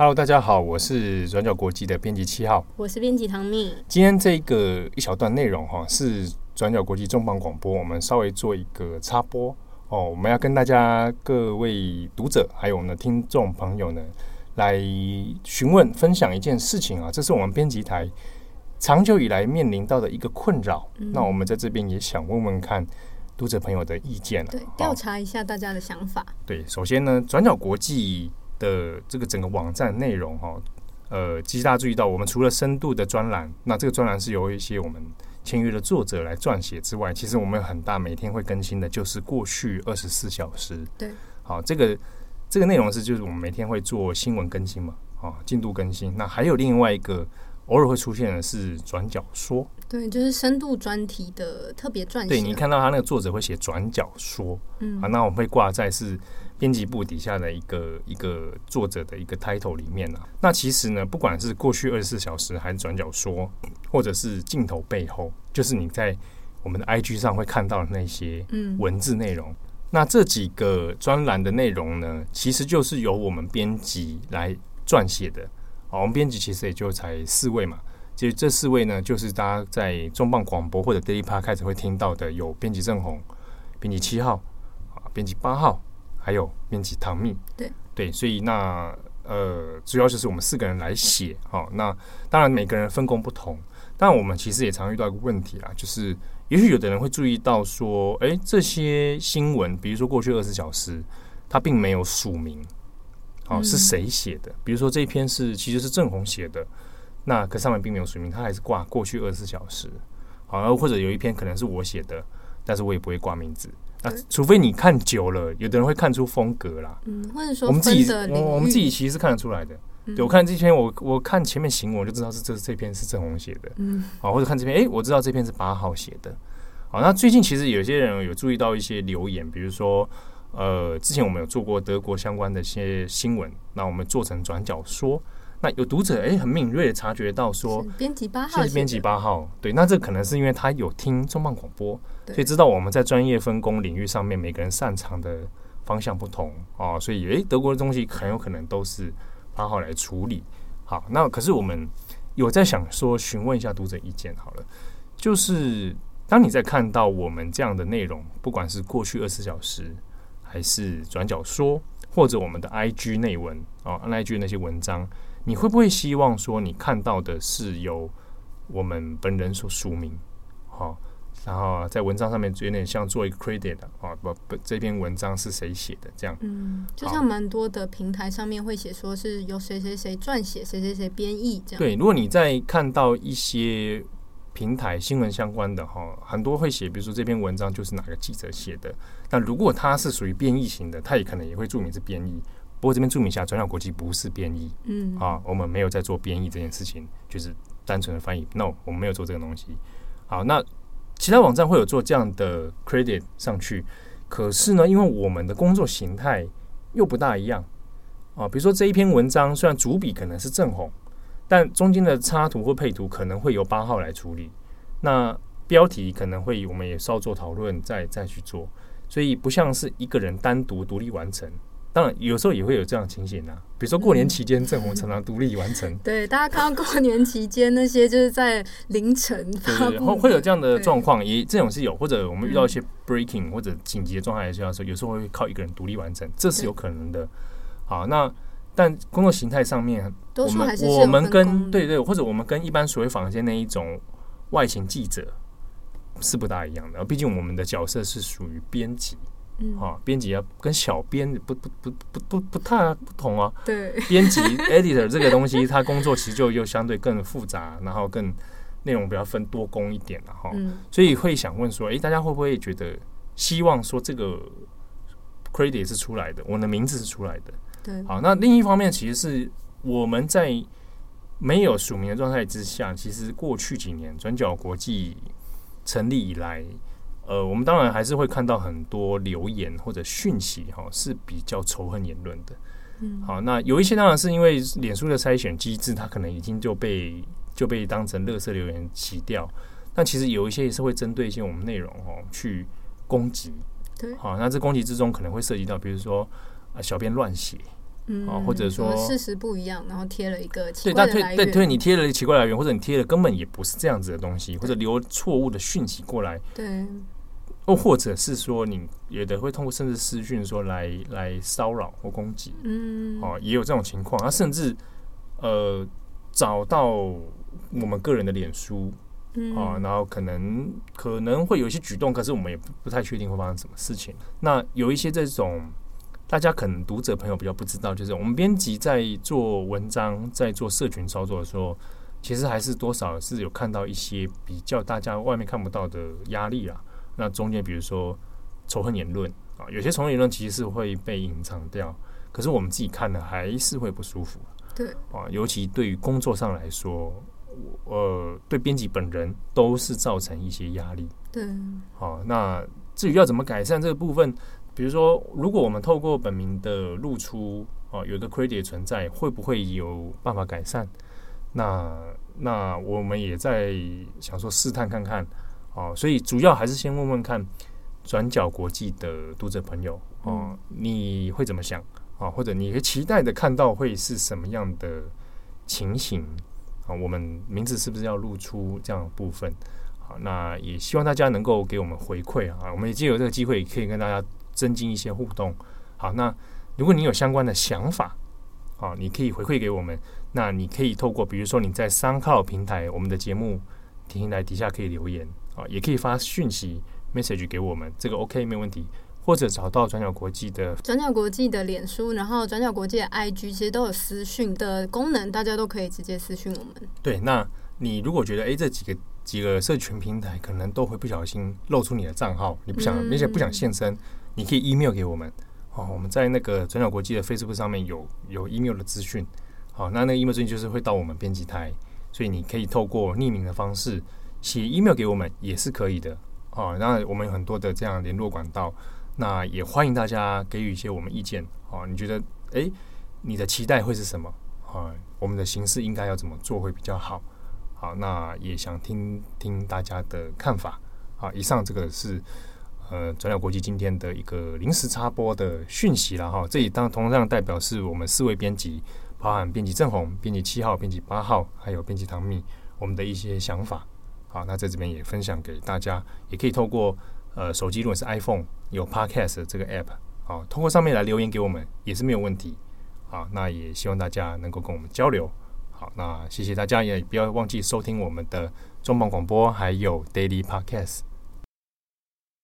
Hello，大家好，我是转角国际的编辑七号，我是编辑唐蜜。今天这个一小段内容哈，是转角国际重磅广播，我们稍微做一个插播哦。我们要跟大家各位读者还有我们的听众朋友呢，来询问分享一件事情啊，这是我们编辑台长久以来面临到的一个困扰。嗯、那我们在这边也想问问看读者朋友的意见了，对，调查一下大家的想法。对，首先呢，转角国际。的这个整个网站内容哈，呃，其实大家注意到，我们除了深度的专栏，那这个专栏是由一些我们签约的作者来撰写之外，其实我们很大每天会更新的就是过去二十四小时。对，好，这个这个内容是就是我们每天会做新闻更新嘛，啊，进度更新。那还有另外一个偶尔会出现的是转角说，对，就是深度专题的特别撰写。对，你看到他那个作者会写转角说，嗯，啊，那我们会挂在是。编辑部底下的一个一个作者的一个 title 里面呢、啊，那其实呢，不管是过去二十四小时，还是转角说，或者是镜头背后，就是你在我们的 IG 上会看到的那些文字内容。嗯、那这几个专栏的内容呢，其实就是由我们编辑来撰写的。好，我们编辑其实也就才四位嘛。其实这四位呢，就是大家在重磅广播或者 Daily Podcast 开始会听到的，有编辑郑红、编辑七号啊，编辑八号。还有编辑唐蜜，对对，所以那呃，主要就是我们四个人来写好、哦。那当然每个人分工不同，但我们其实也常遇到一个问题啦，就是也许有的人会注意到说，哎，这些新闻，比如说过去二十四小时，它并没有署名，哦，是谁写的？比如说这一篇是其实是郑红写的，那可上面并没有署名，他还是挂过去二十四小时，好，或者有一篇可能是我写的，但是我也不会挂名字。那，除非你看久了，有的人会看出风格啦。嗯，或者说我们自己，我我们自己其实是看得出来的。嗯、对我看这篇，我我看前面行文，我就知道是这这篇是郑红写的。嗯，啊，或者看这篇，哎、欸，我知道这篇是八号写的。好，那最近其实有些人有注意到一些留言，比如说，呃，之前我们有做过德国相关的一些新闻，那我们做成转角说。那有读者哎、欸，很敏锐的察觉到说，编辑八号，是编辑八号，对，那这可能是因为他有听重磅广播，所以知道我们在专业分工领域上面每个人擅长的方向不同啊，所以哎、欸，德国的东西很有可能都是八号来处理。好，那可是我们有在想说，询问一下读者意见好了，就是当你在看到我们这样的内容，不管是过去二十四小时，还是转角说，或者我们的 IG 内文哦，IG 那些文章。你会不会希望说你看到的是由我们本人所署名，好，然后在文章上面有点像做一个 credit 的啊，不不，这篇文章是谁写的这样？嗯，就像蛮多的平台上面会写说是由谁谁谁撰写，谁谁谁编译这样。对，如果你在看到一些平台新闻相关的哈，很多会写，比如说这篇文章就是哪个记者写的。那如果它是属于编译型的，它也可能也会注明是编译。不过这边注明一下，转角国际不是编译，嗯，啊，我们没有在做编译这件事情，就是单纯的翻译。No，我们没有做这个东西。好，那其他网站会有做这样的 credit 上去，可是呢，因为我们的工作形态又不大一样啊。比如说这一篇文章，虽然主笔可能是正红，但中间的插图或配图可能会由八号来处理。那标题可能会我们也稍作讨论，再再去做，所以不像是一个人单独独立完成。当然，有时候也会有这样的情形啊。比如说过年期间，郑红常常独立完成。对，大家看到过年期间那些就是在凌晨发布，会会有这样的状况，也这种是有。或者我们遇到一些 breaking 或者紧急的状态的时候，有时候会靠一个人独立完成，这是有可能的。好，那但工作形态上面，我们我们跟对对，或者我们跟一般所谓坊间那一种外勤记者是不大一样的。毕竟我们的角色是属于编辑。嗯，啊，编辑要跟小编不不不不不不太不同啊。对，编辑 editor 这个东西，他工作其实就又相对更复杂，然后更内容比较分多工一点了哈。嗯，所以会想问说，哎、欸，大家会不会觉得希望说这个 credit 是出来的，我的名字是出来的？对，好，那另一方面，其实是我们在没有署名的状态之下，其实过去几年转角国际成立以来。呃，我们当然还是会看到很多留言或者讯息，哈，是比较仇恨言论的。嗯，好，那有一些当然是因为脸书的筛选机制，它可能已经就被就被当成垃圾留言洗掉。但其实有一些也是会针对一些我们内容，哦，去攻击。对，好，那这攻击之中可能会涉及到，比如说啊，小编乱写，嗯，啊，或者说事实不一样，然后贴了一个奇对，怪但推对，的来源，对，你贴了奇怪来源，或者你贴的根本也不是这样子的东西，或者留错误的讯息过来，对，又或者是说你有的会通过甚至私讯说来来骚扰或攻击，嗯，哦，也有这种情况，啊甚至呃找到我们个人的脸书。嗯啊，然后可能可能会有一些举动，可是我们也不不太确定会发生什么事情。那有一些这种大家可能读者朋友比较不知道，就是我们编辑在做文章、在做社群操作的时候，其实还是多少是有看到一些比较大家外面看不到的压力啊。那中间比如说仇恨言论啊，有些仇恨言论其实是会被隐藏掉，可是我们自己看了还是会不舒服。对啊，尤其对于工作上来说。呃，对编辑本人都是造成一些压力。对，好、哦，那至于要怎么改善这个部分，比如说，如果我们透过本名的露出，啊，有一个 credit 存在，会不会有办法改善？那那我们也在想说试探看看，哦，所以主要还是先问问看转角国际的读者朋友，哦，嗯、你会怎么想？啊、哦，或者你会期待的看到会是什么样的情形啊？我们名字是不是要露出这样的部分？好，那也希望大家能够给我们回馈啊！我们已经有这个机会，可以跟大家增进一些互动。好，那如果你有相关的想法，好，你可以回馈给我们。那你可以透过，比如说你在 SoundCloud 平台，我们的节目平台底下可以留言啊，也可以发讯息 message 给我们，这个 OK 没问题。或者找到转角国际的转角国际的脸书，然后转角国际的 IG 其实都有私讯的功能，大家都可以直接私讯我们。对，那你如果觉得哎，这几个几个社群平台可能都会不小心露出你的账号，你不想，而且、嗯、不想现身，你可以 email 给我们。哦，我们在那个转角国际的 Facebook 上面有有 email 的资讯。好，那那个 email 资讯就是会到我们编辑台，所以你可以透过匿名的方式写 email 给我们也是可以的。哦，那我们有很多的这样联络管道。那也欢迎大家给予一些我们意见，好，你觉得，诶，你的期待会是什么？啊，我们的形式应该要怎么做会比较好？好，那也想听听大家的看法。好，以上这个是呃转角国际今天的一个临时插播的讯息了哈。这里当同样代表是我们四位编辑，包含编辑郑红、编辑七号、编辑八号，还有编辑唐蜜，我们的一些想法。好，那在这边也分享给大家，也可以透过。呃，手机如果是 iPhone 有 Podcast 这个 App，好，通过上面来留言给我们也是没有问题。好，那也希望大家能够跟我们交流。好，那谢谢大家，也不要忘记收听我们的重磅广播还有 Daily Podcast。